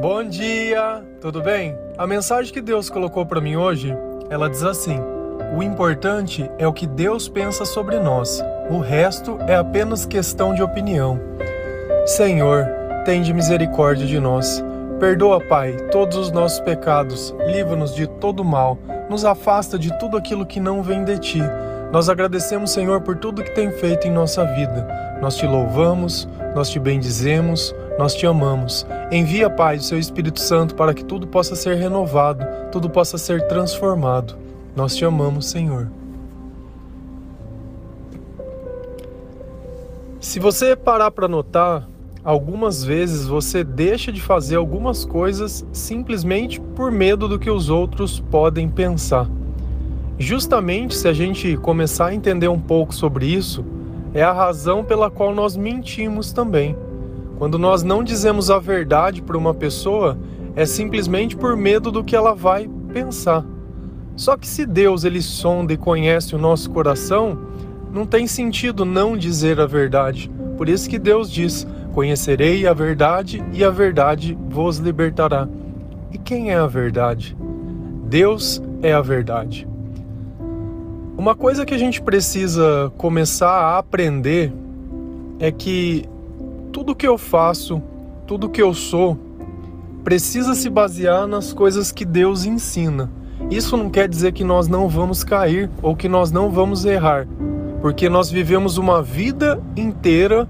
Bom dia, tudo bem? A mensagem que Deus colocou para mim hoje, ela diz assim: O importante é o que Deus pensa sobre nós. O resto é apenas questão de opinião. Senhor, tende misericórdia de nós. Perdoa, Pai, todos os nossos pecados, livra-nos de todo mal, nos afasta de tudo aquilo que não vem de ti. Nós agradecemos, Senhor, por tudo que tem feito em nossa vida. Nós te louvamos, nós te bendizemos, nós te amamos. Envia, Pai, o seu Espírito Santo para que tudo possa ser renovado, tudo possa ser transformado. Nós te amamos, Senhor. Se você parar para notar, algumas vezes você deixa de fazer algumas coisas simplesmente por medo do que os outros podem pensar. Justamente se a gente começar a entender um pouco sobre isso, é a razão pela qual nós mentimos também. Quando nós não dizemos a verdade para uma pessoa, é simplesmente por medo do que ela vai pensar. Só que se Deus ele sonda e conhece o nosso coração, não tem sentido não dizer a verdade. Por isso que Deus diz: "Conhecerei a verdade e a verdade vos libertará". E quem é a verdade? Deus é a verdade. Uma coisa que a gente precisa começar a aprender é que tudo que eu faço, tudo que eu sou, precisa se basear nas coisas que Deus ensina. Isso não quer dizer que nós não vamos cair ou que nós não vamos errar, porque nós vivemos uma vida inteira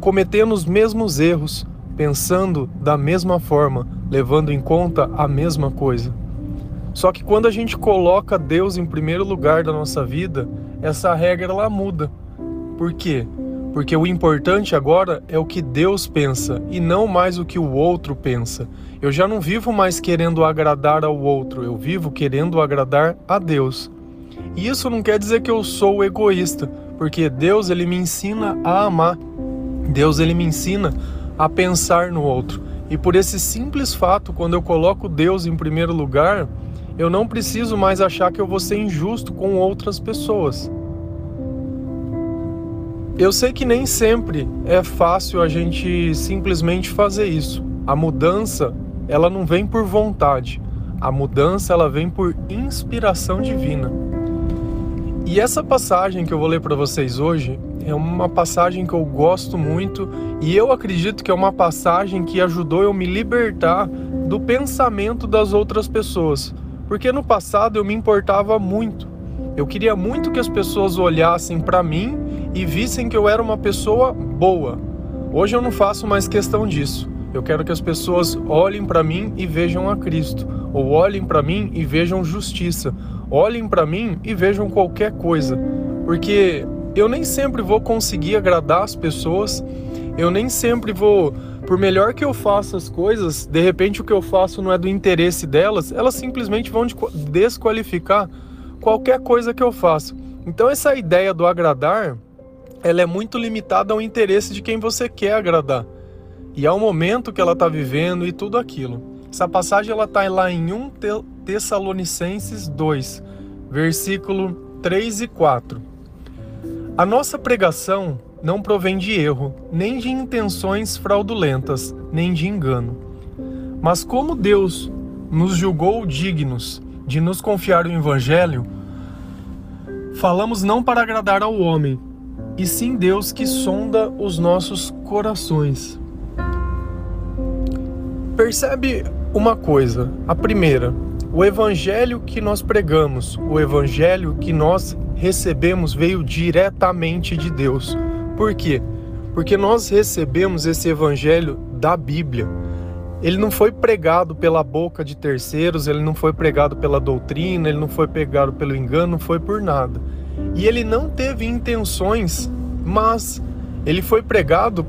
cometendo os mesmos erros, pensando da mesma forma, levando em conta a mesma coisa. Só que quando a gente coloca Deus em primeiro lugar da nossa vida, essa regra ela muda. Por quê? Porque o importante agora é o que Deus pensa e não mais o que o outro pensa. Eu já não vivo mais querendo agradar ao outro, eu vivo querendo agradar a Deus. E isso não quer dizer que eu sou egoísta, porque Deus ele me ensina a amar. Deus ele me ensina a pensar no outro. E por esse simples fato, quando eu coloco Deus em primeiro lugar, eu não preciso mais achar que eu vou ser injusto com outras pessoas. Eu sei que nem sempre é fácil a gente simplesmente fazer isso. A mudança, ela não vem por vontade. A mudança, ela vem por inspiração divina. E essa passagem que eu vou ler para vocês hoje é uma passagem que eu gosto muito e eu acredito que é uma passagem que ajudou eu me libertar do pensamento das outras pessoas. Porque no passado eu me importava muito. Eu queria muito que as pessoas olhassem para mim e vissem que eu era uma pessoa boa. Hoje eu não faço mais questão disso. Eu quero que as pessoas olhem para mim e vejam a Cristo, ou olhem para mim e vejam justiça, olhem para mim e vejam qualquer coisa, porque eu nem sempre vou conseguir agradar as pessoas, eu nem sempre vou, por melhor que eu faça as coisas, de repente o que eu faço não é do interesse delas, elas simplesmente vão desqualificar qualquer coisa que eu faço. Então essa ideia do agradar ela é muito limitada ao interesse de quem você quer agradar e ao momento que ela está vivendo e tudo aquilo. Essa passagem ela está lá em 1 Tessalonicenses 2, versículo 3 e 4. A nossa pregação não provém de erro, nem de intenções fraudulentas, nem de engano. Mas como Deus nos julgou dignos de nos confiar o Evangelho, falamos não para agradar ao homem, e sim Deus que sonda os nossos corações. Percebe uma coisa, a primeira, o evangelho que nós pregamos, o evangelho que nós recebemos veio diretamente de Deus. Por quê? Porque nós recebemos esse evangelho da Bíblia. Ele não foi pregado pela boca de terceiros, ele não foi pregado pela doutrina, ele não foi pregado pelo engano, não foi por nada. E ele não teve intenções, mas ele foi pregado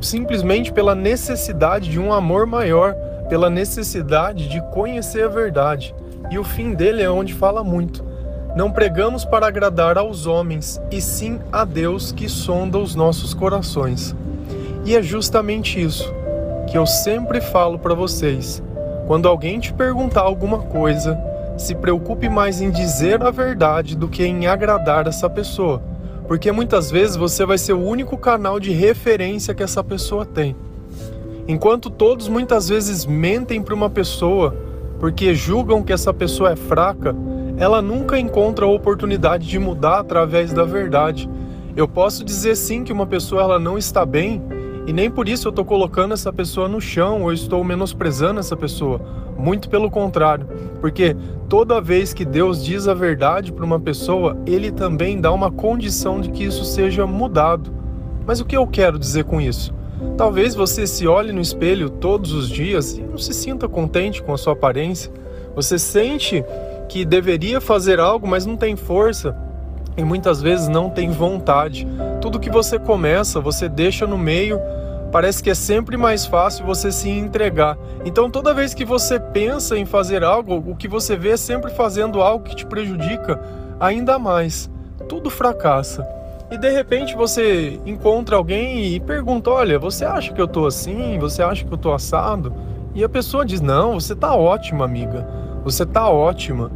simplesmente pela necessidade de um amor maior, pela necessidade de conhecer a verdade. E o fim dele é onde fala muito. Não pregamos para agradar aos homens, e sim a Deus que sonda os nossos corações. E é justamente isso que eu sempre falo para vocês. Quando alguém te perguntar alguma coisa, se preocupe mais em dizer a verdade do que em agradar essa pessoa, porque muitas vezes você vai ser o único canal de referência que essa pessoa tem. Enquanto todos muitas vezes mentem para uma pessoa porque julgam que essa pessoa é fraca, ela nunca encontra a oportunidade de mudar através da verdade. Eu posso dizer sim que uma pessoa ela não está bem e nem por isso eu estou colocando essa pessoa no chão ou estou menosprezando essa pessoa. Muito pelo contrário, porque toda vez que Deus diz a verdade para uma pessoa, Ele também dá uma condição de que isso seja mudado. Mas o que eu quero dizer com isso? Talvez você se olhe no espelho todos os dias e não se sinta contente com a sua aparência. Você sente que deveria fazer algo, mas não tem força e muitas vezes não tem vontade. Tudo que você começa, você deixa no meio, parece que é sempre mais fácil você se entregar. Então, toda vez que você pensa em fazer algo, o que você vê é sempre fazendo algo que te prejudica ainda mais. Tudo fracassa. E de repente você encontra alguém e pergunta: Olha, você acha que eu tô assim? Você acha que eu tô assado? E a pessoa diz: Não, você tá ótima, amiga. Você tá ótima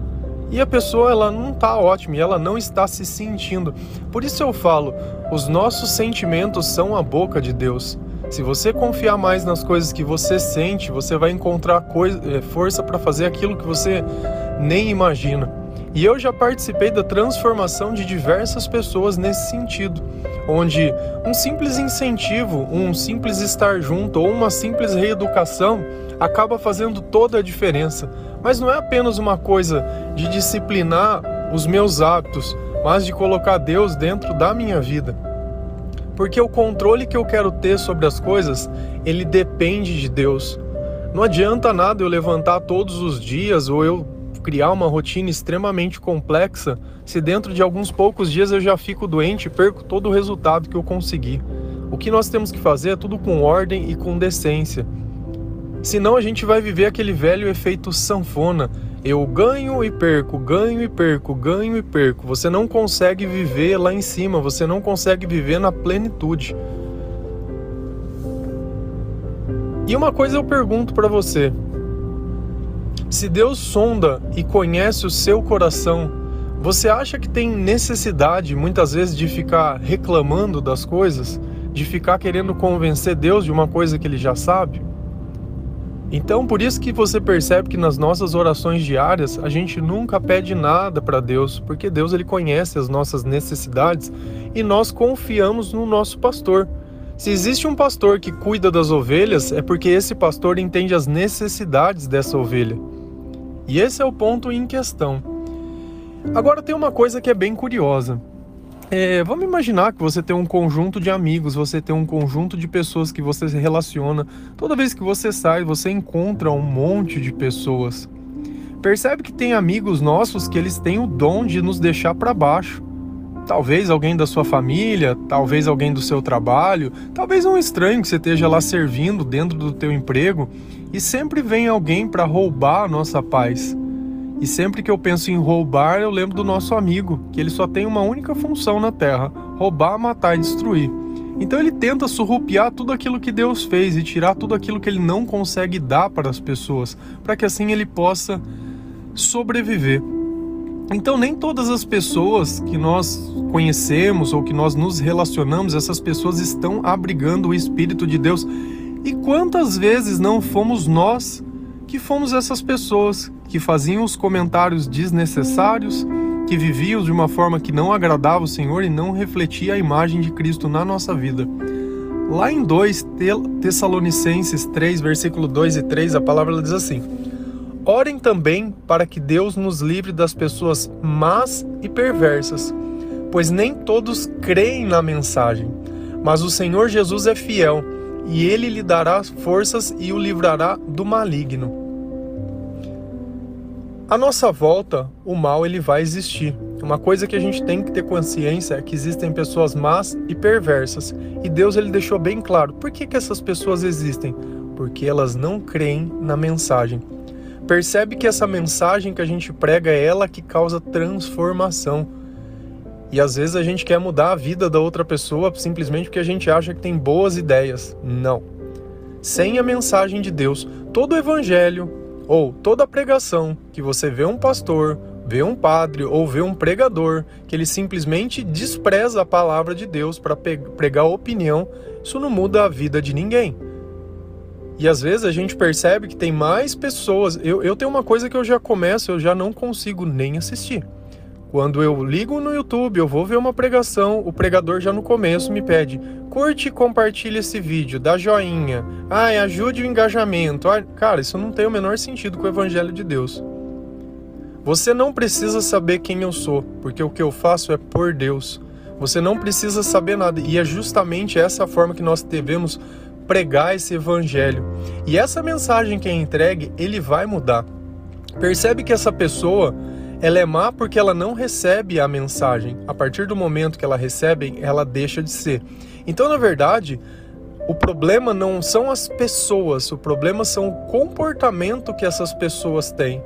e a pessoa ela não está ótima e ela não está se sentindo. Por isso eu falo, os nossos sentimentos são a boca de Deus. Se você confiar mais nas coisas que você sente, você vai encontrar coisa, eh, força para fazer aquilo que você nem imagina. E eu já participei da transformação de diversas pessoas nesse sentido, onde um simples incentivo, um simples estar junto ou uma simples reeducação acaba fazendo toda a diferença. Mas não é apenas uma coisa de disciplinar os meus hábitos, mas de colocar Deus dentro da minha vida. Porque o controle que eu quero ter sobre as coisas, ele depende de Deus. Não adianta nada eu levantar todos os dias ou eu criar uma rotina extremamente complexa se dentro de alguns poucos dias eu já fico doente e perco todo o resultado que eu consegui. O que nós temos que fazer é tudo com ordem e com decência. Senão a gente vai viver aquele velho efeito sanfona. Eu ganho e perco, ganho e perco, ganho e perco. Você não consegue viver lá em cima, você não consegue viver na plenitude. E uma coisa eu pergunto para você: se Deus sonda e conhece o seu coração, você acha que tem necessidade muitas vezes de ficar reclamando das coisas, de ficar querendo convencer Deus de uma coisa que ele já sabe? Então, por isso que você percebe que nas nossas orações diárias a gente nunca pede nada para Deus, porque Deus ele conhece as nossas necessidades e nós confiamos no nosso pastor. Se existe um pastor que cuida das ovelhas, é porque esse pastor entende as necessidades dessa ovelha. E esse é o ponto em questão. Agora tem uma coisa que é bem curiosa. É, vamos imaginar que você tem um conjunto de amigos, você tem um conjunto de pessoas que você se relaciona. Toda vez que você sai, você encontra um monte de pessoas. Percebe que tem amigos nossos que eles têm o dom de nos deixar para baixo. Talvez alguém da sua família, talvez alguém do seu trabalho, talvez um estranho que você esteja lá servindo dentro do teu emprego e sempre vem alguém para roubar a nossa paz. E sempre que eu penso em roubar, eu lembro do nosso amigo, que ele só tem uma única função na Terra: roubar, matar e destruir. Então ele tenta surrupiar tudo aquilo que Deus fez e tirar tudo aquilo que ele não consegue dar para as pessoas, para que assim ele possa sobreviver. Então nem todas as pessoas que nós conhecemos ou que nós nos relacionamos, essas pessoas estão abrigando o espírito de Deus. E quantas vezes não fomos nós que fomos essas pessoas que faziam os comentários desnecessários, que viviam de uma forma que não agradava o Senhor e não refletia a imagem de Cristo na nossa vida. Lá em 2 Tessalonicenses 3, versículo 2 e 3, a palavra diz assim: Orem também para que Deus nos livre das pessoas más e perversas, pois nem todos creem na mensagem, mas o Senhor Jesus é fiel, e ele lhe dará forças e o livrará do maligno. A nossa volta, o mal ele vai existir. Uma coisa que a gente tem que ter consciência é que existem pessoas más e perversas. E Deus ele deixou bem claro. Por que, que essas pessoas existem? Porque elas não creem na mensagem. Percebe que essa mensagem que a gente prega é ela que causa transformação. E às vezes a gente quer mudar a vida da outra pessoa simplesmente porque a gente acha que tem boas ideias. Não. Sem a mensagem de Deus, todo o evangelho, ou toda pregação que você vê um pastor, vê um padre ou vê um pregador que ele simplesmente despreza a palavra de Deus para pregar opinião, isso não muda a vida de ninguém. E às vezes a gente percebe que tem mais pessoas. Eu, eu tenho uma coisa que eu já começo, eu já não consigo nem assistir. Quando eu ligo no YouTube, eu vou ver uma pregação, o pregador já no começo me pede: curte e compartilhe esse vídeo, dá joinha, ai, ajude o engajamento. Ai, cara, isso não tem o menor sentido com o Evangelho de Deus. Você não precisa saber quem eu sou, porque o que eu faço é por Deus. Você não precisa saber nada, e é justamente essa forma que nós devemos pregar esse evangelho. E essa mensagem que é entregue, ele vai mudar. Percebe que essa pessoa, ela é má porque ela não recebe a mensagem. A partir do momento que ela recebe, ela deixa de ser. Então, na verdade, o problema não são as pessoas, o problema são o comportamento que essas pessoas têm.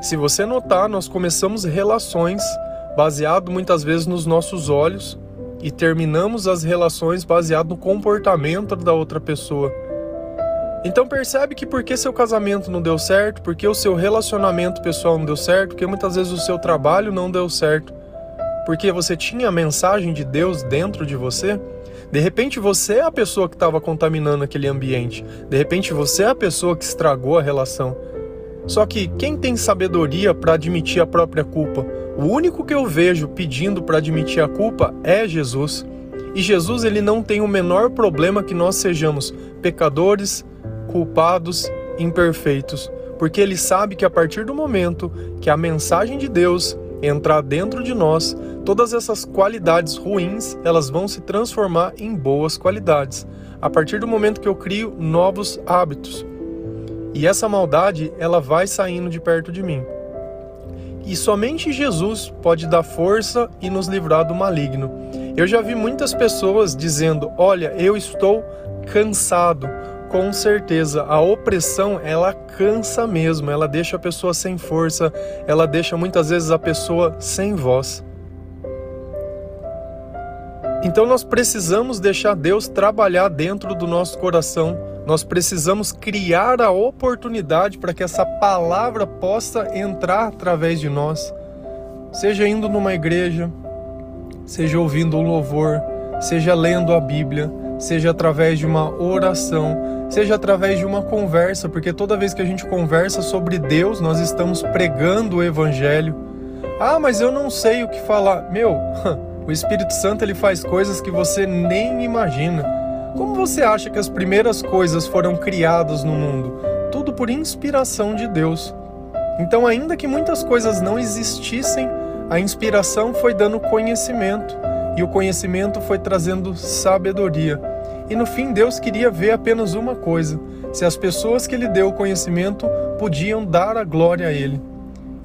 Se você notar, nós começamos relações baseado muitas vezes nos nossos olhos, e terminamos as relações baseado no comportamento da outra pessoa. Então percebe que porque seu casamento não deu certo, porque o seu relacionamento pessoal não deu certo, porque muitas vezes o seu trabalho não deu certo, porque você tinha a mensagem de Deus dentro de você, de repente você é a pessoa que estava contaminando aquele ambiente. De repente você é a pessoa que estragou a relação. Só que quem tem sabedoria para admitir a própria culpa? O único que eu vejo pedindo para admitir a culpa é Jesus. E Jesus ele não tem o menor problema que nós sejamos pecadores, culpados, imperfeitos, porque ele sabe que a partir do momento que a mensagem de Deus entrar dentro de nós, todas essas qualidades ruins, elas vão se transformar em boas qualidades. A partir do momento que eu crio novos hábitos. E essa maldade, ela vai saindo de perto de mim. E somente Jesus pode dar força e nos livrar do maligno. Eu já vi muitas pessoas dizendo: "Olha, eu estou cansado". Com certeza, a opressão, ela cansa mesmo, ela deixa a pessoa sem força, ela deixa muitas vezes a pessoa sem voz. Então nós precisamos deixar Deus trabalhar dentro do nosso coração nós precisamos criar a oportunidade para que essa palavra possa entrar através de nós, seja indo numa igreja, seja ouvindo um louvor, seja lendo a Bíblia, seja através de uma oração, seja através de uma conversa, porque toda vez que a gente conversa sobre Deus, nós estamos pregando o evangelho. Ah, mas eu não sei o que falar. Meu, o Espírito Santo ele faz coisas que você nem imagina. Como você acha que as primeiras coisas foram criadas no mundo? Tudo por inspiração de Deus. Então, ainda que muitas coisas não existissem, a inspiração foi dando conhecimento e o conhecimento foi trazendo sabedoria. E no fim, Deus queria ver apenas uma coisa: se as pessoas que Ele deu o conhecimento podiam dar a glória a Ele.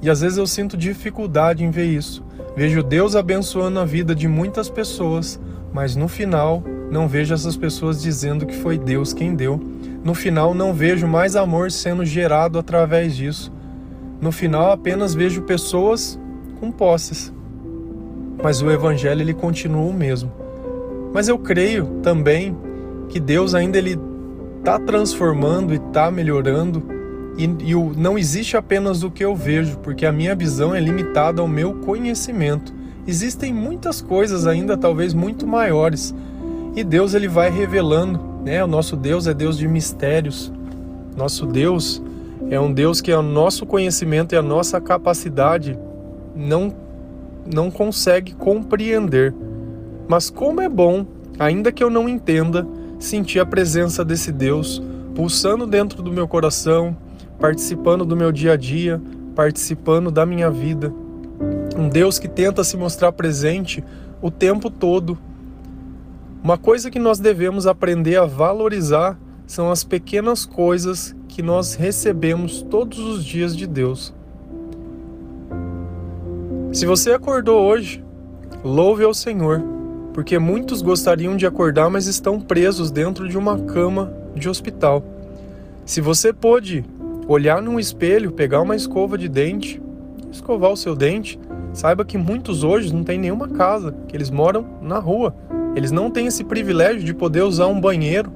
E às vezes eu sinto dificuldade em ver isso. Vejo Deus abençoando a vida de muitas pessoas, mas no final não vejo essas pessoas dizendo que foi Deus quem deu. No final, não vejo mais amor sendo gerado através disso. No final, apenas vejo pessoas com posses. Mas o evangelho ele continua o mesmo. Mas eu creio também que Deus ainda ele está transformando e está melhorando e, e o, não existe apenas o que eu vejo, porque a minha visão é limitada ao meu conhecimento. Existem muitas coisas ainda talvez muito maiores e Deus ele vai revelando, né? O nosso Deus é Deus de mistérios. Nosso Deus é um Deus que é o nosso conhecimento e a nossa capacidade não não consegue compreender. Mas como é bom, ainda que eu não entenda, sentir a presença desse Deus pulsando dentro do meu coração, participando do meu dia a dia, participando da minha vida. Um Deus que tenta se mostrar presente o tempo todo uma coisa que nós devemos aprender a valorizar são as pequenas coisas que nós recebemos todos os dias de Deus. Se você acordou hoje, louve ao Senhor, porque muitos gostariam de acordar, mas estão presos dentro de uma cama de hospital. Se você pôde olhar num espelho, pegar uma escova de dente, escovar o seu dente, saiba que muitos hoje não têm nenhuma casa, que eles moram na rua. Eles não têm esse privilégio de poder usar um banheiro,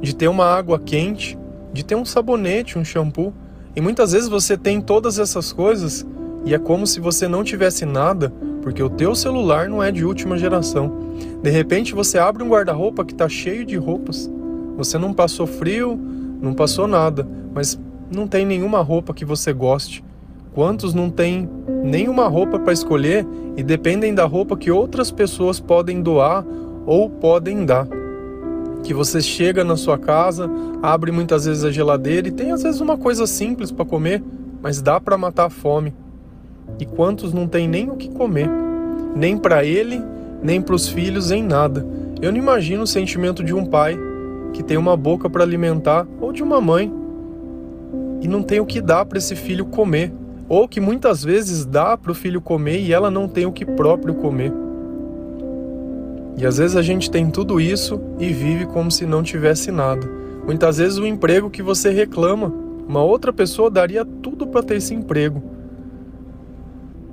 de ter uma água quente, de ter um sabonete, um shampoo. E muitas vezes você tem todas essas coisas e é como se você não tivesse nada, porque o teu celular não é de última geração. De repente você abre um guarda-roupa que está cheio de roupas. Você não passou frio, não passou nada, mas não tem nenhuma roupa que você goste? Quantos não têm nenhuma roupa para escolher e dependem da roupa que outras pessoas podem doar ou podem dar? Que você chega na sua casa, abre muitas vezes a geladeira e tem às vezes uma coisa simples para comer, mas dá para matar a fome. E quantos não tem nem o que comer, nem para ele, nem para os filhos, em nada. Eu não imagino o sentimento de um pai que tem uma boca para alimentar ou de uma mãe e não tem o que dar para esse filho comer, ou que muitas vezes dá para o filho comer e ela não tem o que próprio comer. E às vezes a gente tem tudo isso e vive como se não tivesse nada. Muitas vezes o emprego que você reclama, uma outra pessoa daria tudo para ter esse emprego.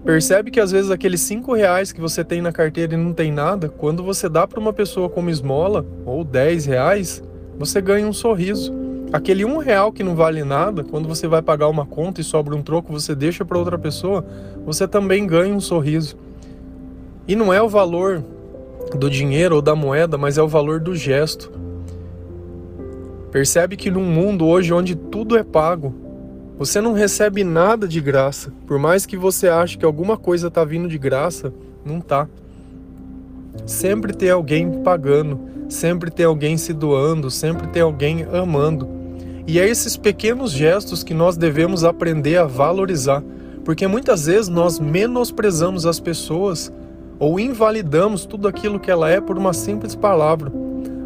Percebe que às vezes aqueles cinco reais que você tem na carteira e não tem nada, quando você dá para uma pessoa como esmola, ou dez reais, você ganha um sorriso. Aquele um real que não vale nada, quando você vai pagar uma conta e sobra um troco, você deixa para outra pessoa, você também ganha um sorriso. E não é o valor do dinheiro ou da moeda, mas é o valor do gesto. Percebe que num mundo hoje onde tudo é pago, você não recebe nada de graça. Por mais que você ache que alguma coisa está vindo de graça, não tá. Sempre tem alguém pagando, sempre tem alguém se doando, sempre tem alguém amando. E é esses pequenos gestos que nós devemos aprender a valorizar, porque muitas vezes nós menosprezamos as pessoas ou invalidamos tudo aquilo que ela é por uma simples palavra.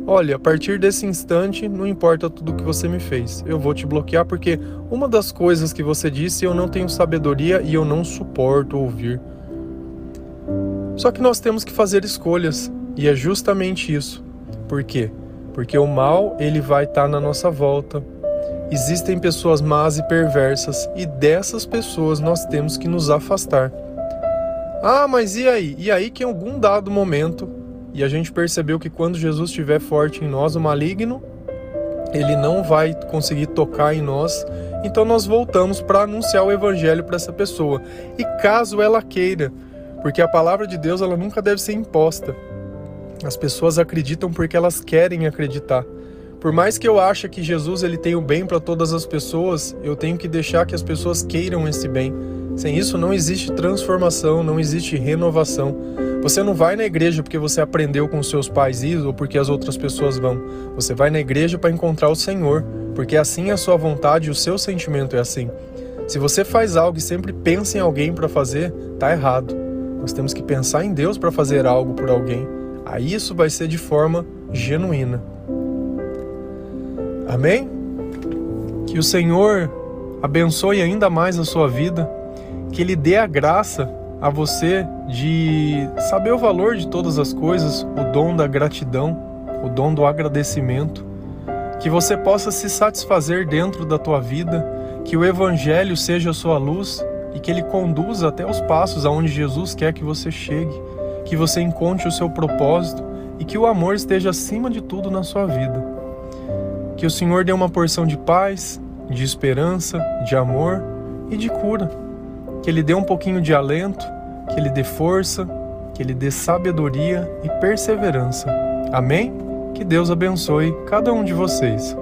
Olha, a partir desse instante, não importa tudo que você me fez, eu vou te bloquear porque uma das coisas que você disse eu não tenho sabedoria e eu não suporto ouvir. Só que nós temos que fazer escolhas, e é justamente isso. Por quê? Porque o mal, ele vai estar tá na nossa volta. Existem pessoas más e perversas, e dessas pessoas nós temos que nos afastar. Ah, mas e aí? E aí que em algum dado momento, e a gente percebeu que quando Jesus estiver forte em nós, o maligno, ele não vai conseguir tocar em nós, então nós voltamos para anunciar o evangelho para essa pessoa. E caso ela queira, porque a palavra de Deus ela nunca deve ser imposta. As pessoas acreditam porque elas querem acreditar. Por mais que eu ache que Jesus ele tem o bem para todas as pessoas, eu tenho que deixar que as pessoas queiram esse bem. Sem isso não existe transformação, não existe renovação. Você não vai na igreja porque você aprendeu com seus pais isso ou porque as outras pessoas vão. Você vai na igreja para encontrar o Senhor, porque assim é a sua vontade e o seu sentimento é assim. Se você faz algo e sempre pensa em alguém para fazer, tá errado. Nós temos que pensar em Deus para fazer algo por alguém. Aí isso vai ser de forma genuína. Amém? Que o Senhor abençoe ainda mais a sua vida que Ele dê a graça a você de saber o valor de todas as coisas, o dom da gratidão, o dom do agradecimento, que você possa se satisfazer dentro da tua vida, que o Evangelho seja a sua luz e que ele conduza até os passos aonde Jesus quer que você chegue, que você encontre o seu propósito e que o amor esteja acima de tudo na sua vida. Que o Senhor dê uma porção de paz, de esperança, de amor e de cura que Ele dê um pouquinho de alento, que Ele dê força, que Ele dê sabedoria e perseverança. Amém? Que Deus abençoe cada um de vocês.